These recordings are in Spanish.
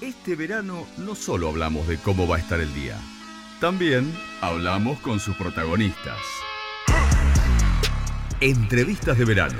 Este verano no solo hablamos de cómo va a estar el día, también hablamos con sus protagonistas. Entrevistas de verano.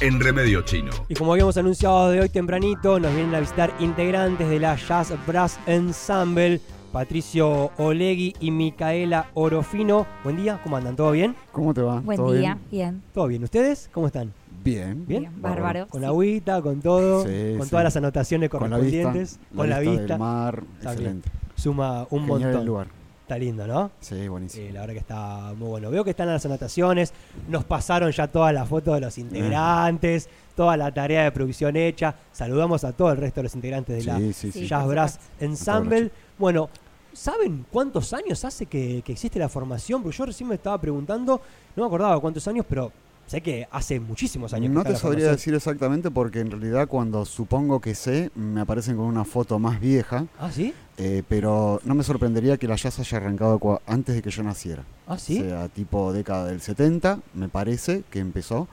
En Remedio Chino. Y como habíamos anunciado de hoy tempranito, nos vienen a visitar integrantes de la Jazz Brass Ensemble, Patricio Olegui y Micaela Orofino. Buen día, ¿cómo andan? ¿Todo bien? ¿Cómo te va? Buen ¿Todo día, bien? bien. ¿Todo bien? ¿Ustedes? ¿Cómo están? Bien. ¿Bien? Bárbaro. Con sí. agüita, con todo, Sí, con sí. todas las anotaciones Con la vista. correspondientes, con la vista. del mar, Está excelente. Suma un Genial montón. el lugar. Está lindo, ¿no? Sí, buenísimo. Sí, la verdad que está muy bueno. Veo que están las anotaciones, nos pasaron ya todas las fotos de los integrantes, toda la tarea de producción hecha. Saludamos a todo el resto de los integrantes de la sí, sí, sí. Sí. Jazz Brass. Ensemble. Bueno, ¿saben cuántos años hace que, que existe la formación? Porque yo recién me estaba preguntando, no me acordaba cuántos años, pero sé que hace muchísimos años que No está te sabría decir exactamente porque en realidad cuando supongo que sé, me aparecen con una foto más vieja, ¿Ah, sí? eh, pero no me sorprendería que la jazz haya arrancado antes de que yo naciera. ¿Ah, sí? O sea, tipo década del 70, me parece que empezó,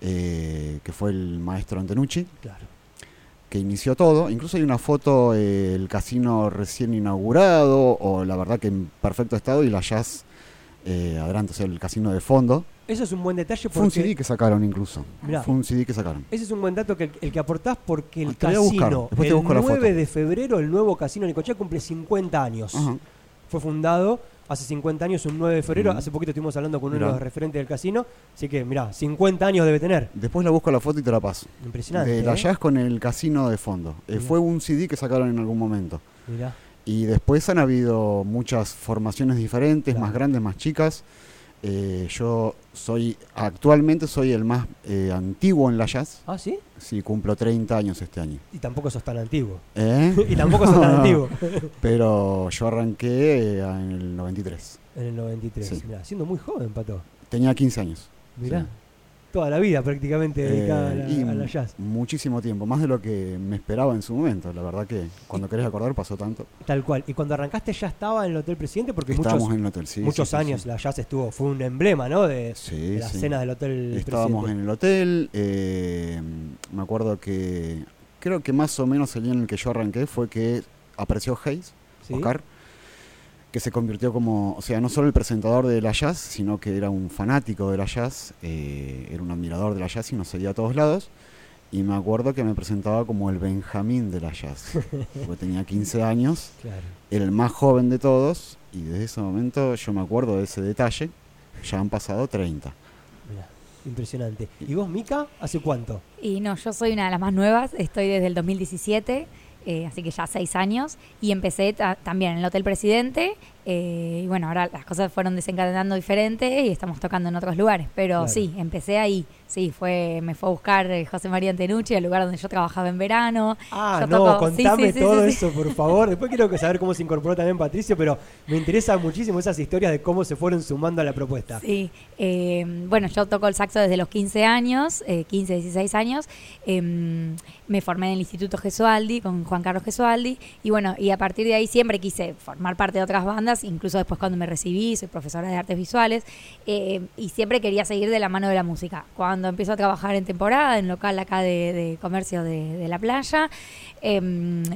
eh, que fue el maestro Antenucci, Claro. que inició todo. Incluso hay una foto, eh, el casino recién inaugurado, o la verdad que en perfecto estado, y la jazz eh, adelante, o sea, el casino de fondo. Eso es un buen detalle Fue un porque... CD que sacaron incluso. Mirá. Fue un CD que sacaron. Ese es un buen dato que el, que aportás porque el Te voy a buscar, casino, el busco la 9 foto. de febrero, el nuevo casino Nicochea cumple 50 años. Fue fundado hace 50 años, un 9 de febrero. Hace poquito estuvimos hablando con uno Mirá. de los referentes del casino. Así que, mirá, 50 años debe tener. Después la busco la foto y te la paso. Impresionante. De la ¿eh? jazz con el casino de fondo. Eh, fue un CD que sacaron en algún momento. Mirá. Y después han habido muchas formaciones diferentes, Claro. más grandes, más chicas. Eh, yo soy, actualmente soy el más eh, antiguo en la jazz. Ah, ¿sí? Sí, cumplo 30 años este año. Y tampoco sos tan antiguo. ¿Eh? y tampoco sos tan antiguo. Pero yo arranqué eh, en el 93. en el 93. Sí. Mirá, siendo muy joven, Pato. Tenía 15 años. Mirá. Sí. Toda la vida prácticamente dedicada Eh, a, la, a la jazz. Muchísimo tiempo, más de lo que me esperaba en su momento. La verdad que cuando querés acordar pasó tanto. Tal cual. Y cuando arrancaste ya estaba en el Hotel Presidente porque Estábamos muchos, en el hotel, sí. muchos sí, sí, años la jazz estuvo, fue un emblema, ¿no? De, de las cenas del Hotel Estábamos Presidente. en el hotel. eh, me acuerdo que creo que más o menos el día en el que yo arranqué fue que apareció Hayes, ¿Sí? Oscar, que se convirtió como, o sea, no solo el presentador de la jazz, sino que era un fanático de la jazz, eh, era un admirador de la jazz y nos seguía a todos lados. Y me acuerdo que me presentaba como el Benjamín de la jazz, porque tenía 15 años, Claro. era el más joven de todos, y desde ese momento yo me acuerdo de ese detalle, ya han pasado 30. Mirá, impresionante. ¿Y vos, Mica, hace cuánto? Y no, yo soy una de las más nuevas, estoy desde el 2017, eh, así que ya seis años, y empecé ta- también en el Hotel Presidente, eh, y bueno, ahora las cosas fueron desencadenando diferente y estamos tocando en otros lugares, pero Claro. sí, empecé ahí, sí, fue me fue a buscar eh, José María Antenucci, el lugar donde yo trabajaba en verano. Ah, Yo no, toco- contame sí, sí, todo sí, eso, por favor. Después quiero saber cómo se incorporó también Patricio, pero me interesa muchísimo esas historias de cómo se fueron sumando a la propuesta. Sí, eh, bueno, yo toco el saxo desde los 15 años, eh, 15, 16 años. Eh, me formé en el Instituto Gesualdi con Juan Carlos Gesualdi y bueno, y a partir de ahí siempre quise formar parte de otras bandas, incluso después cuando me recibí, soy profesora de artes visuales eh, y siempre quería seguir de la mano de la música. Cuando empiezo a trabajar en temporada, en local acá de, de comercio de, de la playa, eh,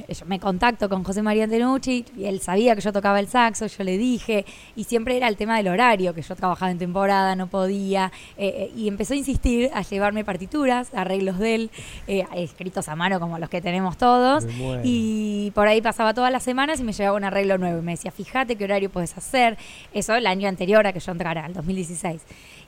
yo me contacto con José María Antenucci y él sabía que yo tocaba el saxo, yo le dije, y siempre era el tema del horario, que yo trabajaba en temporada, no podía, eh, y empezó a insistir a llevarme partituras, arreglos de él, eh, escritos a mano como los que tenemos todos, y por ahí pasaba todas las semanas y me llevaba un arreglo nuevo, y me decía, fíjate horario puedes hacer, eso el año anterior a que yo entrara, el 2016.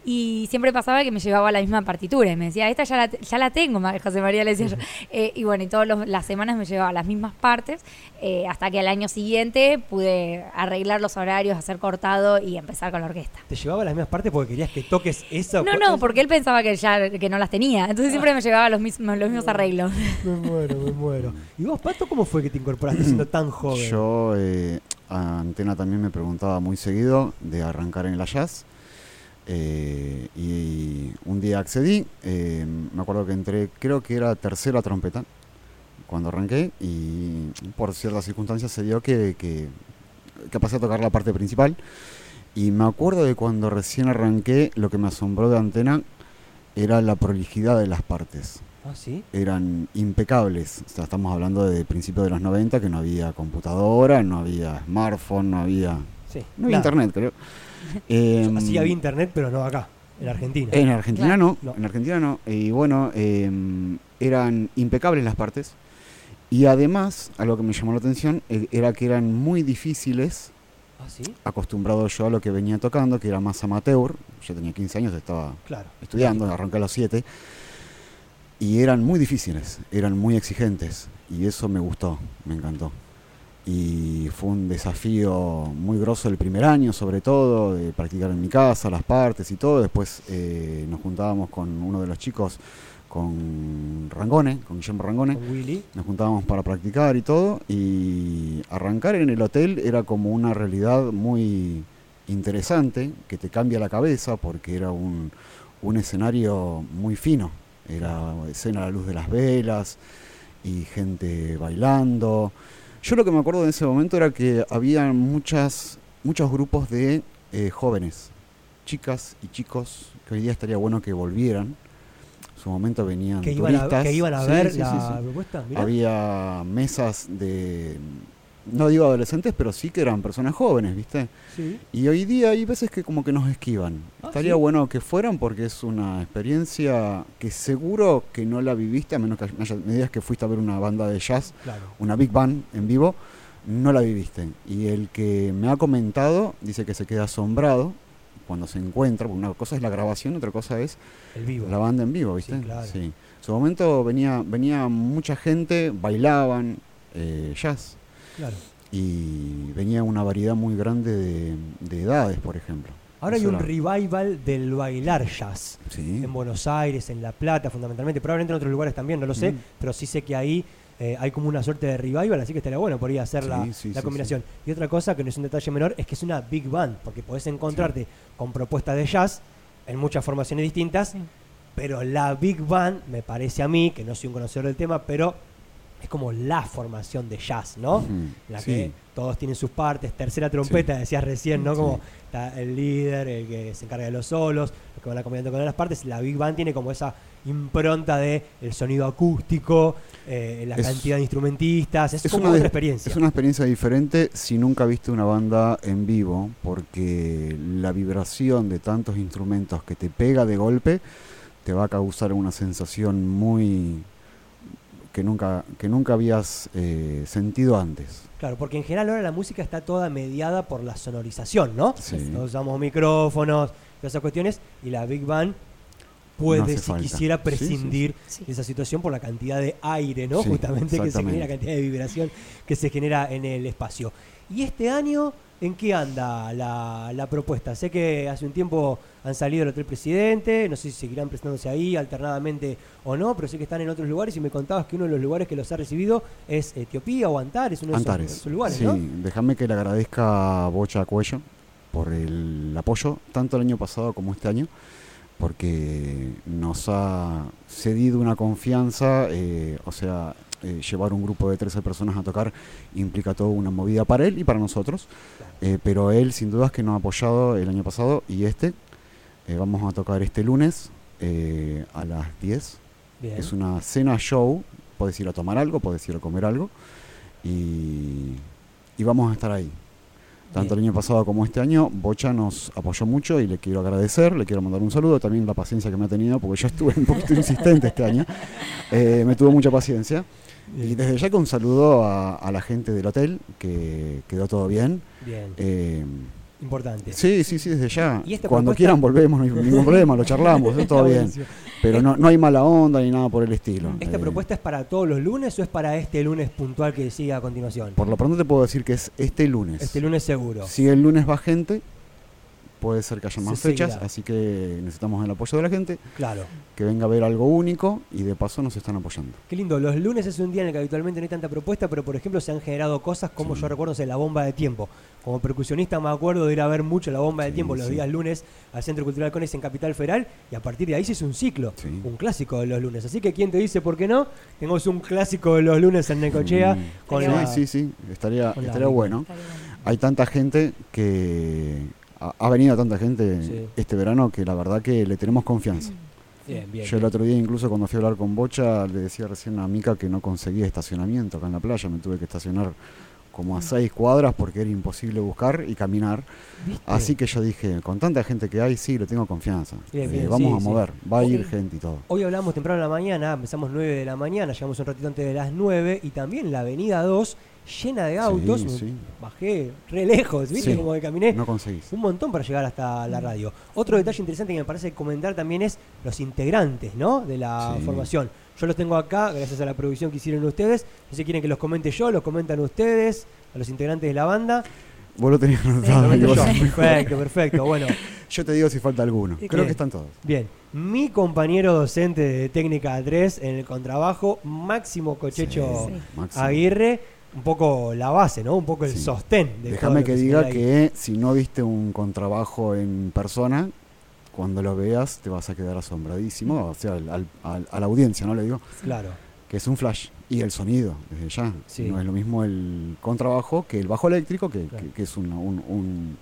Y siempre pasaba que me llevaba la misma partitura y me decía, esta ya la, ya la tengo, José María, le decía yo. Eh, y bueno, y todas las semanas me llevaba las mismas partes, eh, hasta que al año siguiente pude arreglar los horarios, hacer cortado y empezar con la orquesta. ¿Te llevaba las mismas partes porque querías que toques eso? No, no, porque él pensaba que ya que no las tenía, entonces siempre me llevaba los mismos, los mismos arreglos. Me muero, me muero. ¿Y vos, Pato, cómo fue que te incorporaste siendo tan joven? Yo, eh, a Antena también me preguntaba muy seguido de arrancar en la jazz. Eh, y un día accedí, eh, me acuerdo que entré, creo que era tercera trompeta cuando arranqué y por ciertas circunstancias se dio que, que, que pasé a tocar la parte principal. Y me acuerdo de cuando recién arranqué, lo que me asombró de Antena era la prolijidad de las partes. Ah, sí. eran impecables. O sea, estamos hablando de principios de los 90 que no había computadora, no había smartphone, no había, Sí. no había internet, creo. Em, Así había internet, pero no acá, en Argentina. En Argentina Claro. no, No. en Argentina no. Y bueno, eh, eran impecables las partes. Y además, algo que me llamó la atención eh, era que eran muy difíciles, Ah, sí. acostumbrado yo a lo que venía tocando, que era más amateur. Yo tenía 15 años, estaba Claro. estudiando, arranqué a los 7. Y eran muy difíciles, eran muy exigentes. Y eso me gustó, me encantó. Y fue un desafío muy grosso el primer año, sobre todo, de practicar en mi casa, las partes y todo. Después eh, nos juntábamos con uno de los chicos, con Rangone, con Guillermo Rangone. Con Willy. Nos juntábamos para practicar y todo. Y arrancar en el hotel era como una realidad muy interesante, que te cambia la cabeza, porque era un, un escenario muy fino. Era escena a la luz de las velas y gente bailando. Yo lo que me acuerdo de ese momento era que había muchas, muchos grupos de eh, jóvenes, chicas y chicos, que hoy día estaría bueno que volvieran. En su momento venían Que iban, a, turistas. que iban a Sí, ver sí, la propuesta. Mirá. Había mesas de, no digo adolescentes, pero sí que eran personas jóvenes, ¿viste? Sí. Y hoy día hay veces que como que nos esquivan. Ah, Estaría ¿sí? bueno que fueran porque es una experiencia que seguro que no la viviste, a menos que me digas que fuiste a ver una banda de jazz, Claro. una big band en vivo, no la viviste. Y el que me ha comentado dice que se queda asombrado cuando se encuentra, porque una cosa es la grabación, otra cosa es El vivo. la banda en vivo, ¿viste? Sí, claro. En su momento venía, venía mucha gente, bailaban eh, jazz Claro. y venía una variedad muy grande de, de edades, por ejemplo. Ahora hay un era- revival del bailar jazz. Sí. En Buenos Aires, en La Plata, fundamentalmente. Probablemente en otros lugares también, no lo sé. Mm. Pero sí sé que ahí eh, hay como una suerte de revival, así que estaría bueno por ahí hacer la, Sí, la sí, combinación. Y otra cosa que no es un detalle menor es que es una big band, porque podés encontrarte con propuestas de jazz en muchas formaciones distintas, Sí. pero la big band, me parece a mí, que no soy un conocedor del tema, pero es como la formación de jazz, ¿no? La sí. que todos tienen sus partes, tercera trompeta, Sí. decías recién, ¿no? Sí. Como está el líder, el que se encarga de los solos, los que van acompañando con las partes, la Big Band tiene como esa impronta de el sonido acústico, eh, la Es- cantidad de instrumentistas, es, Es como una otra experiencia. Es una experiencia diferente si nunca viste una banda en vivo, porque la vibración de tantos instrumentos que te pega de golpe te va a causar una sensación muy que nunca que nunca habías eh, sentido antes. Claro, porque en general ahora la música está toda mediada por la sonorización, ¿no? Sí. Todos usamos micrófonos, todas esas cuestiones, y la Big Band puede, No si falta. quisiera, Sí, sí, prescindir Sí. de esa situación por la cantidad de aire, ¿no? Sí, Justamente que se genera, la cantidad de vibración que se genera en el espacio. ¿Y este año en qué anda la, la propuesta? Sé que hace un tiempo han salido el Hotel Presidente, no sé si seguirán presentándose ahí alternadamente o no, pero sé que están en otros lugares y me contabas que uno de los lugares que los ha recibido es Etiopía o Antares, uno de esos- lugares, sí, ¿no? déjame que le agradezca a Bocha Cuello por el apoyo, tanto el año pasado como este año, porque nos ha cedido una confianza, eh, o sea, eh, llevar un grupo de 13 personas a tocar implica toda una movida para él y para nosotros, eh, pero él sin dudas que nos ha apoyado el año pasado y este, eh, vamos a tocar este lunes eh, a las 10. Bien. Es una cena show, puedes ir a tomar algo, puedes ir a comer algo y, y vamos a estar ahí. Tanto el Bien. año pasado como este año, Bocha nos apoyó mucho y le quiero agradecer, le quiero mandar un saludo, también la paciencia que me ha tenido, porque yo estuve un poquito insistente este año, Eh, me tuvo mucha paciencia. Y desde ya que un saludo a, a la gente del hotel, que quedó todo bien. Bien. Eh, Importante. sí, sí, sí, desde ya. ¿Y esta Cuando propuesta? quieran volvemos, no hay ningún problema, lo charlamos, está todo bien. Pero no, no hay mala onda ni nada por el estilo. ¿Esta Eh, propuesta es para todos los lunes o es para este lunes puntual que sigue a continuación? Por lo pronto te puedo decir que es este lunes. Este lunes seguro. Si el lunes va gente, puede ser que haya más Se fechas, seguirá. así que necesitamos el apoyo de la gente, Claro. que venga a ver algo único y de paso nos están apoyando. Qué lindo. Los lunes es un día en el que habitualmente no hay tanta propuesta, pero por ejemplo se han generado cosas como Sí. yo recuerdo, sé, la bomba de tiempo. Como percusionista me acuerdo de ir a ver mucho la bomba de Sí, tiempo los sí. días lunes al Centro Cultural Cones en Capital Federal y a partir de ahí se hizo un ciclo, Sí. un clásico de los lunes. Así que ¿quién te dice por qué no? Tenemos un clásico de los lunes en Necochea Mm. con Estaría la... Sí, sí, sí, estaría, bueno. Estaría bueno. Hay tanta gente que ha, venido tanta gente Sí. este verano que la verdad que le tenemos confianza. Bien, bien. Yo el otro día, incluso cuando fui a hablar con Bocha, le decía recién a Mica que no conseguía estacionamiento acá en la playa. Me tuve que estacionar como a seis cuadras porque era imposible buscar y caminar. ¿Viste? Así que yo dije, con tanta gente que hay, sí, le tengo confianza. Bien, Eh, vamos sí, a sí. mover, va a ir gente y todo. Hoy hablamos temprano en la mañana, empezamos 9 de la mañana, llegamos un ratito antes de las 9 y también la avenida 2 llena de autos. Sí, me sí. Bajé re lejos, ¿viste? Sí. Como que caminé No conseguís. un montón para llegar hasta la radio. Otro detalle interesante que me parece comentar también es los integrantes, ¿no? De la formación. Yo los tengo acá, gracias a la producción que hicieron ustedes. No sé si quieren que los comente yo, los comentan ustedes, a los integrantes de la banda. Vos lo tenías Los anotado. Perfecto, perfecto. Bueno, Yo te digo si falta alguno. ¿Y Creo que están todos. Bien, mi compañero docente de técnica 3 en el contrabajo, Máximo Cochecho. Aguirre, un poco la base, ¿no? Un poco el Sí. sostén de Déjame que diga que si no viste un contrabajo en persona, cuando lo veas te vas a quedar asombradísimo, o sea, al- al- al- a la audiencia, ¿no? Le digo, Claro, que es un flash. Y el sonido, desde ya. Sí. No es lo mismo el contrabajo que el bajo eléctrico, que, Claro. que- que es un, un- un-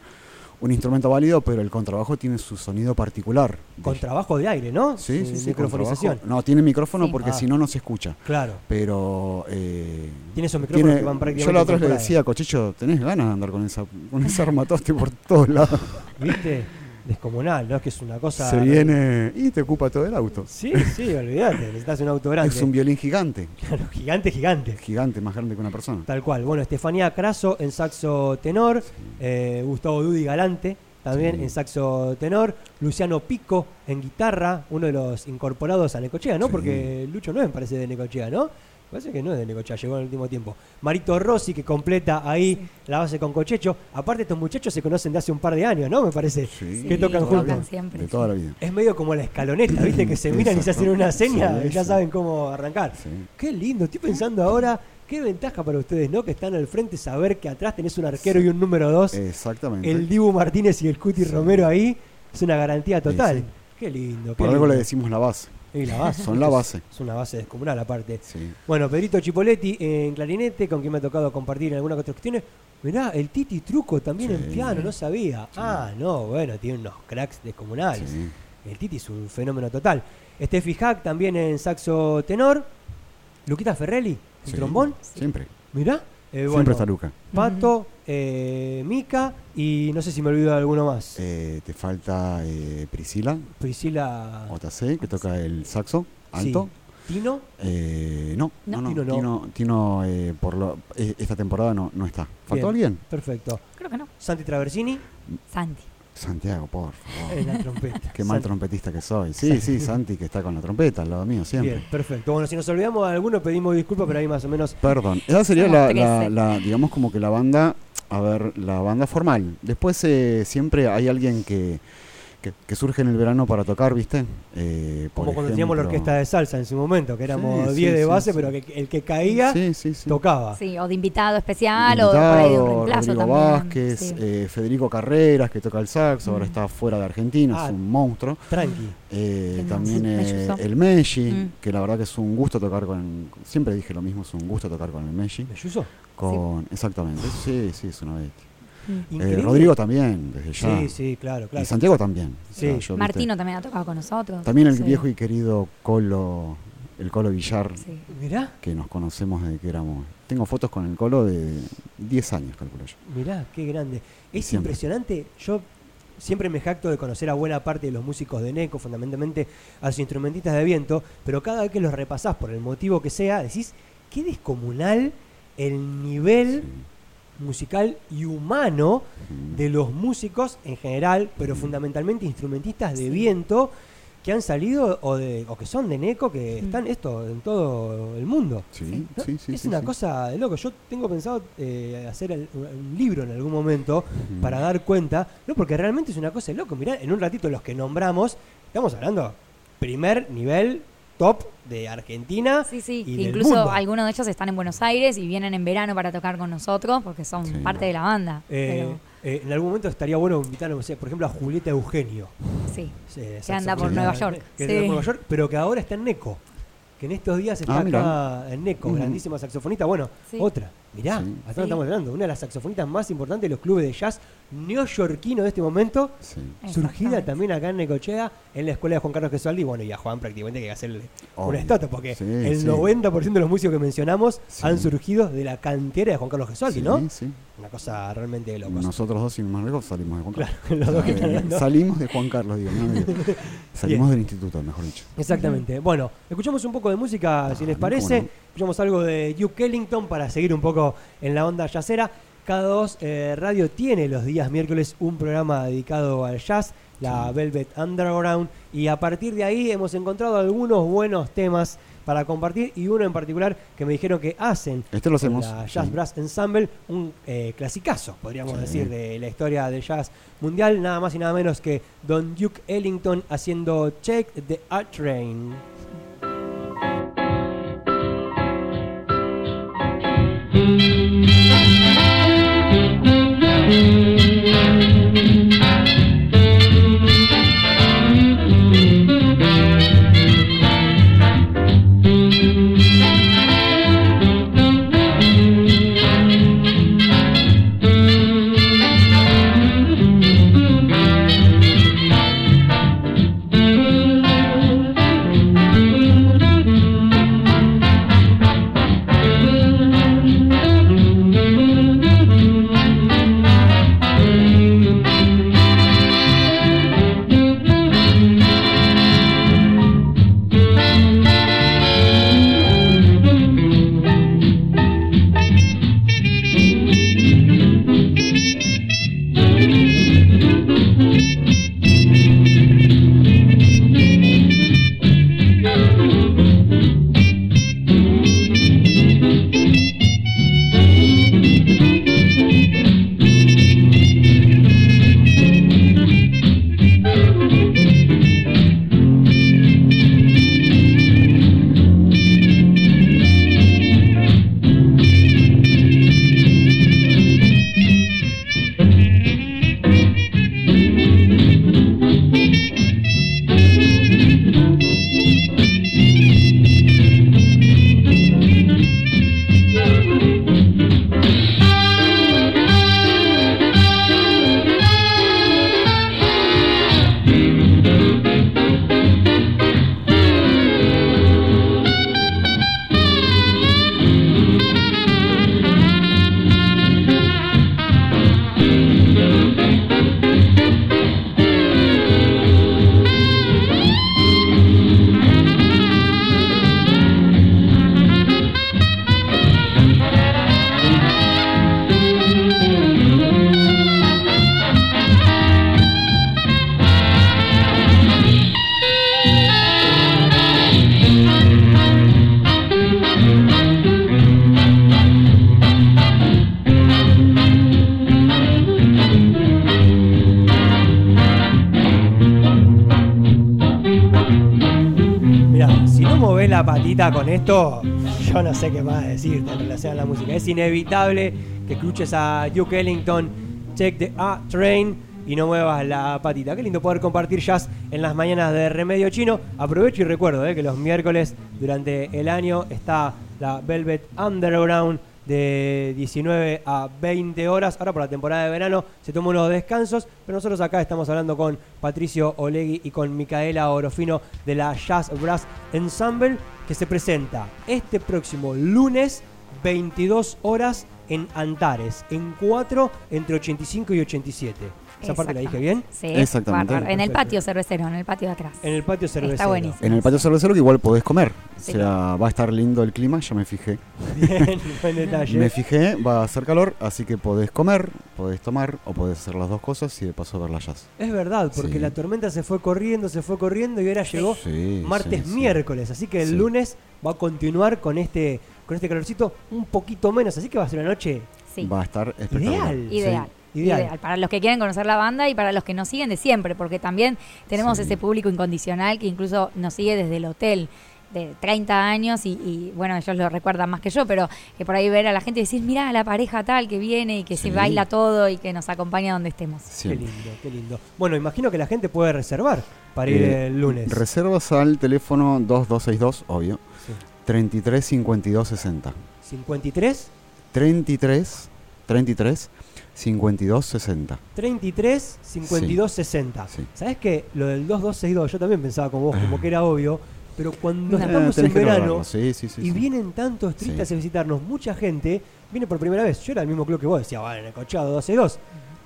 un instrumento válido, pero el contrabajo tiene su sonido particular. Contrabajo de aire, ¿no? Sí, sí, sí. Microfonización. No, tiene micrófono Sí. porque Ah. si no, no se escucha. Claro. Pero. eh, Tiene esos micrófonos tiene- que van prácticamente yo la otra vez le decía, Cochicho, tenés ganas de andar con esa, con ese armatoste por todos lados. ¿Viste? Descomunal, ¿no? Es que es una cosa. Se viene y te ocupa todo el auto. Sí, sí, olvídate, necesitas un auto grande. Es un violín gigante. Claro, gigante, gigante. Gigante, más grande que una persona. Tal cual. Bueno, Estefanía Craso en saxo tenor, eh, Gustavo Dudi Galante también Sí. en saxo tenor, Luciano Pico en guitarra, uno de los incorporados a Necochea, ¿no? Sí. Porque Lucho no me parece de Necochea, ¿no? Parece que no es de Necochea, llegó en el último tiempo. Marito Rossi que completa ahí Sí. la base con Cochecho. Aparte estos muchachos se conocen de hace un par de años, ¿no? Me parece. Sí, que tocan la juntos. siempre. De toda la vida. Es medio como la escaloneta, ¿viste? Que se miran y se hacen una seña Sí, y ya sí. saben cómo arrancar. Sí. Qué lindo, estoy pensando ahora, qué ventaja para ustedes, ¿no? Que están al frente, saber que atrás tenés un arquero y un número dos, Exactamente. el Dibu Martínez y el Cuti Sí. Romero ahí, es una garantía total. Sí, sí. Qué lindo, qué Por algo lindo. le decimos la base. Y la base. Son la base. Es una base descomunal aparte. Sí. Bueno, Pedrito Chipoletti en clarinete, con quien me ha tocado compartir en algunas otras cuestiones. Mirá, el Titi Truco también en piano, no sabía. Ah, no, bueno, tiene unos cracks descomunales. sí. El Titi es un fenómeno total. Steffi Hack también en saxo tenor. Luquita Ferrelli en Sí. trombón. Siempre. Mirá. Eh, Siempre bueno, está Luca. Pato, eh, Mica y no sé si me olvido de alguno más. Eh, te falta eh, Priscila, Priscila OTC, que toca el saxo alto. sí. Tino. Eh, no, No. no, no, Tino no. Tino, Tino, eh, por lo, eh, esta temporada no, no está. ¿Faltó Bien. alguien? Perfecto. Creo que no. Santi Traversini Santi. Santiago, por favor. en la trompeta. Qué mal Santi. trompetista que soy. Sí, sí, Santi, que está con la trompeta al lado mío siempre. Bien, perfecto. Bueno, si nos olvidamos de alguno, pedimos disculpas, pero ahí más o menos. Perdón, esa sería la, la- 13. la- digamos como que la banda, a ver, la banda formal. Después eh, siempre hay alguien que, que, que surge en el verano para tocar, ¿viste? Eh, por Como cuando teníamos la orquesta de salsa en su momento, que éramos Sí, 10 sí, de base, sí. pero que el que caía Sí, sí, sí. tocaba. Sí, o de invitado especial o por ahí de Rodrigo también. Vázquez, sí. eh, Federico Carreras, que toca el saxo, ahora Mm. está fuera de Argentina, Ah. es un monstruo. Tranqui. Eh, también eh, el Messi, Mm. que la verdad que es un gusto tocar con. Siempre dije lo mismo, es un gusto tocar con el Messi. ¿Melluso? Con, Exactamente, sí, sí, es una bestia. Mm. Eh. Rodrigo también, desde ya. Sí, sí, claro, claro. Y Santiago también. Sí. yo, ¿viste? Martino también ha tocado con nosotros. También el Sí. viejo y querido Colo, el Colo Villar, Sí. Mirá, que nos conocemos desde que éramos. Tengo fotos con el Colo de 10 años, calculo yo. mirá, qué grande. Es Siempre. impresionante. Yo siempre me jacto de conocer a buena parte de los músicos de Neco, fundamentalmente a los instrumentistas de viento, pero cada vez que los repasás por el motivo que sea, decís, qué descomunal el nivel musical y humano de los músicos en general, pero fundamentalmente instrumentistas de Sí. viento que han salido o, de, o que son de Neco, que están esto en todo el mundo. Sí, ¿no? sí, sí. es sí, una sí. cosa de loco. Yo tengo pensado eh, hacer el- un libro en algún momento para dar cuenta, no porque realmente es una cosa de loco. Mirá, en un ratito los que nombramos, estamos hablando primer nivel top de Argentina. Sí, sí. y del Incluso mundo. algunos de ellos están en Buenos Aires y vienen en verano para tocar con nosotros porque son Sí. parte de la banda. Eh, eh, en algún momento estaría bueno invitar, no sé, por ejemplo, a Julieta Eugenio. Sí. Que anda por Nueva York, Que sí. anda por Nueva York, pero que ahora está en Neco. Que en estos días está Ah, acá en Neco, grandísima saxofonista. Bueno, Sí. otra. Mirá, Sí. hasta Sí. estamos hablando, una de las saxofonistas más importantes de los clubes de jazz neoyorquinos de este momento, Sí. surgida también acá en Necochea, en la escuela de Juan Carlos Gesualdi. Bueno, y a Juan prácticamente hay que hacerle una estatua, porque Sí, el sí. 90% de los músicos que mencionamos Sí. han surgido de la cantera de Juan Carlos Gesualdi, Sí, ¿no? Una cosa realmente de locos. Nosotros dos, sin más lejos, salimos de Juan Carlos. Claro, los dos que están hablando. Salimos de Juan Carlos, digo. no, digo. Salimos del instituto, mejor dicho. Exactamente. Bueno, escuchamos un poco de música, si les Ah, parece. no. Escuchamos algo de Duke Ellington para seguir un poco en la onda jazzera. K2 eh, Radio tiene los días miércoles un programa dedicado al jazz, la Sí. Velvet Underground, y a partir de ahí hemos encontrado algunos buenos temas para compartir y uno en particular que me dijeron que hacen Este lo con hacemos. la Jazz sí. Brass Ensemble, un eh, clasicazo, podríamos Sí. decir, de la historia del jazz mundial, nada más y nada menos que Don Duke Ellington haciendo Check the Art Train. Mira, con esto, yo no sé qué más decirte en relación a la música. Es inevitable que escuches a Duke Ellington, Check the A Train y no muevas la patita. Qué lindo poder compartir jazz en las mañanas de Remedio Chino. Aprovecho y recuerdo eh, que los miércoles durante el año está la Velvet Underground de 19 a 20 horas. Ahora por la temporada de verano se toma unos descansos, pero nosotros acá estamos hablando con Patricio Olegui y con Micaela Orofino de la Jazz Brass Ensemble que se presenta este próximo lunes 22 horas en Antares, en 4 entre 85 y 87. ¿Esa parte la dije bien? Sí, Exactamente. bárbaro. En el patio cervecero, en el patio de atrás. En el patio cervecero. buenísimo. En el patio cervecero que igual podés comer. Sí. O sea, va a estar lindo el clima, ya me fijé. Bien, buen detalle. Me fijé, va a hacer calor, así que podés comer, podés tomar o podés hacer las dos cosas y de paso ver la jazz. Es verdad, porque Sí. la tormenta se fue corriendo, se fue corriendo y ahora llegó Sí, martes, sí, sí. miércoles. Así que el Sí. lunes va a continuar con este, con este calorcito un poquito menos. Así que va a ser una noche Sí. Va a estar espectacular. Ideal. Ideal. Sí. Ideal. Ideal. Para los que quieren conocer la banda y para los que nos siguen de siempre, porque también tenemos Sí. ese público incondicional que incluso nos sigue desde el hotel de 30 años y, y, bueno, ellos lo recuerdan más que yo, pero que por ahí ver a la gente y decir, mira la pareja tal que viene y que Sí. se baila todo y que nos acompaña donde estemos. Sí. Qué lindo, qué lindo. Bueno, imagino que la gente puede reservar para ir Eh, el lunes. Reservas al teléfono 2262, obvio, Sí. 33 52 60. 53 33, 33, 52, 60. 33 52 60. Sí. ¿Sabes qué? Lo del 2262, yo también pensaba como vos, como que era obvio, pero cuando No. estamos en que verano Sí, sí, sí. y sí. vienen tantos tristes Sí. a visitarnos, mucha gente viene por primera vez. Yo era el mismo club que vos, decía, bueno, en el cochado 262.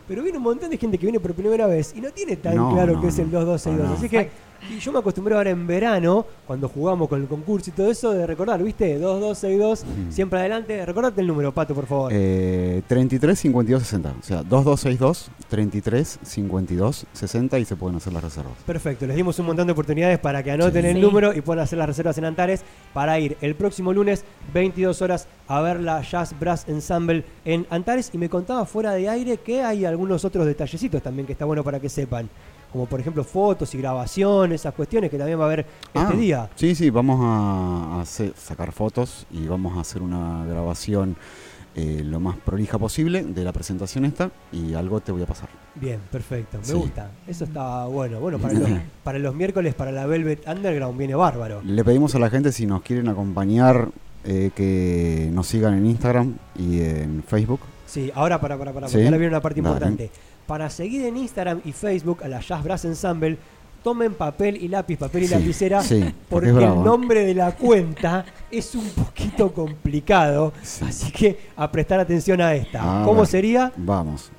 Pero viene un montón de gente que viene por primera vez y no tiene tan No, claro no, qué es el no. 2262. No, no. Así que y yo me acostumbré ahora en verano, cuando jugamos con el concurso y todo eso, de recordar, ¿viste? 2262, Mm. siempre adelante. Recordate el número, Pato, por favor. Eh, 33 52 60. O sea, 2262 33 52 60 y se pueden hacer las reservas. Perfecto, les dimos un montón de oportunidades para que anoten Sí. el Sí. número y puedan hacer las reservas en Antares para ir el próximo lunes, 22 horas, a ver la Jazz Brass Ensemble en Antares. Y me contaba fuera de aire que hay algunos otros detallecitos también que está bueno para que sepan. Como por ejemplo fotos y grabaciones, esas cuestiones que también va a haber este Ah, día. Sí, sí, vamos a, hacer- sacar fotos y vamos a hacer una grabación eh, lo más prolija posible de la presentación esta y algo te voy a pasar. Bien, perfecto, me Sí. gusta. Eso está bueno. Bueno, para los, para los miércoles, para la Velvet Underground viene bárbaro. Le pedimos a la gente si nos quieren acompañar eh, que nos sigan en Instagram y en Facebook. Sí, ahora para, para, para, Sí, ahora viene una parte dale. Para seguir en Instagram y Facebook a la Jazz Brass Ensemble, tomen papel y lápiz, papel y Sí, lapicera, sí, porque porque el ¿eh? nombre de la cuenta es un poquito complicado. Sí. Así que a prestar atención a esta. A ¿Cómo ver. sería? Vamos.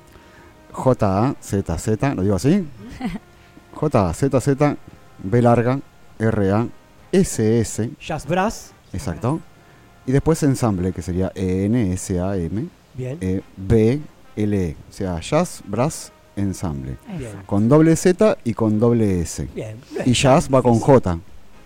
J-A-Z-Z, ¿lo digo así? J-A-Z-Z, B larga, R-A, S-S, Jazz Brass. exacto. Y después ensamble, que sería E E-N-S-A-M, Bien. eh, B-L-E. O sea, Jazz Brass. Eso. Con doble Z y con doble S. Bien. No Y Jazz va con J.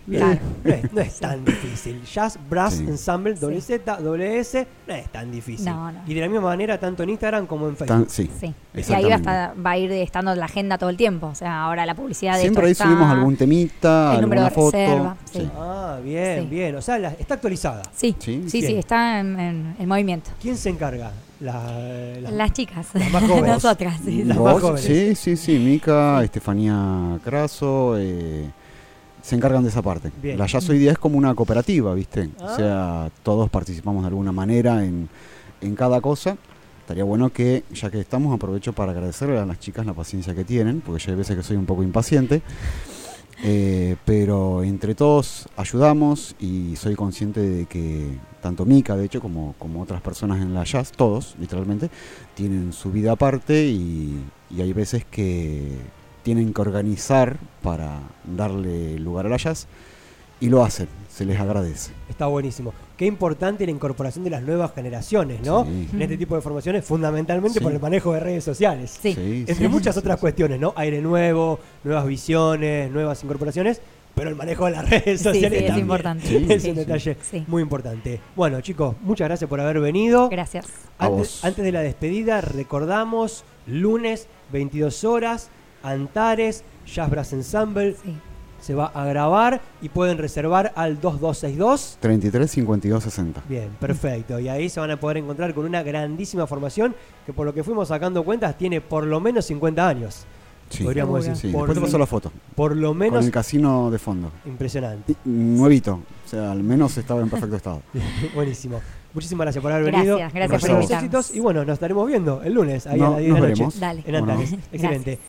Bien, no, es, no es tan difícil. Jazz Brass Sí. Ensemble, doble Sí. Z, doble S, no es tan difícil. No, no. Y de la misma manera, tanto en Instagram como en Facebook. Tan- sí. Sí. Y ahí va a, estar- va a ir estando la agenda todo el tiempo. O sea, ahora la publicidad de Siempre esto ahí está- subimos algún temita, el número alguna de foto. reserva, sí. Sí. Ah, bien, Sí. bien. O sea, la- está actualizada. Sí, Sí. sí, está en, en- en movimiento. ¿Quién se encarga? La, la- Las chicas, las más jóvenes. nosotras. sí, sí. Las más jóvenes. Sí, sí, sí. Mica, Estefanía Craso, eh, se encargan de esa parte. Bien. La Jazz hoy día es como una cooperativa, ¿viste? Ah. O sea, todos participamos de alguna manera en, en cada cosa. Estaría bueno que, ya que estamos, aprovecho para agradecerle a las chicas la paciencia que tienen, porque yo hay veces que soy un poco impaciente. Eh, pero entre todos ayudamos y soy consciente de que tanto Mica, de hecho, como, como otras personas en la jazz, todos, literalmente, tienen su vida aparte y, y hay veces que tienen que organizar para darle lugar a la jazz y lo hacen, se les agradece. Está buenísimo. Qué importante la incorporación de las nuevas generaciones, ¿no? Sí. En este tipo de formaciones, fundamentalmente Sí. por el manejo de redes sociales. Sí. Sí, Entre sí, muchas sí, otras sí. cuestiones, ¿no? Aire nuevo, nuevas visiones, nuevas incorporaciones, pero el manejo de las redes sociales sí, es también. importante. Sí, es sí, un detalle Sí. muy importante. Bueno, chicos, muchas gracias por haber venido. Gracias. A Antes, vos. antes de la despedida, recordamos, lunes, 22 horas, Antares, Jazz Brass Ensemble, Sí. Se va a grabar y pueden reservar al 2262. 33, 52, 60. Bien, perfecto. Y ahí se van a poder encontrar con una grandísima formación que por lo que fuimos sacando cuentas tiene por lo menos 50 años. Sí. Podríamos decir. Sí, por, después te paso la foto. por lo Con menos el casino de fondo. impresionante. Y- Nuevito. O sea, al menos estaba en perfecto estado. Buenísimo. Muchísimas gracias por haber Gracias, venido. gracias por Muchísimos invitarnos. éxitos. Y bueno, nos estaremos viendo el lunes ahí No- a las 10 de nos la noche veremos. Dale. en. Antares. Excelente.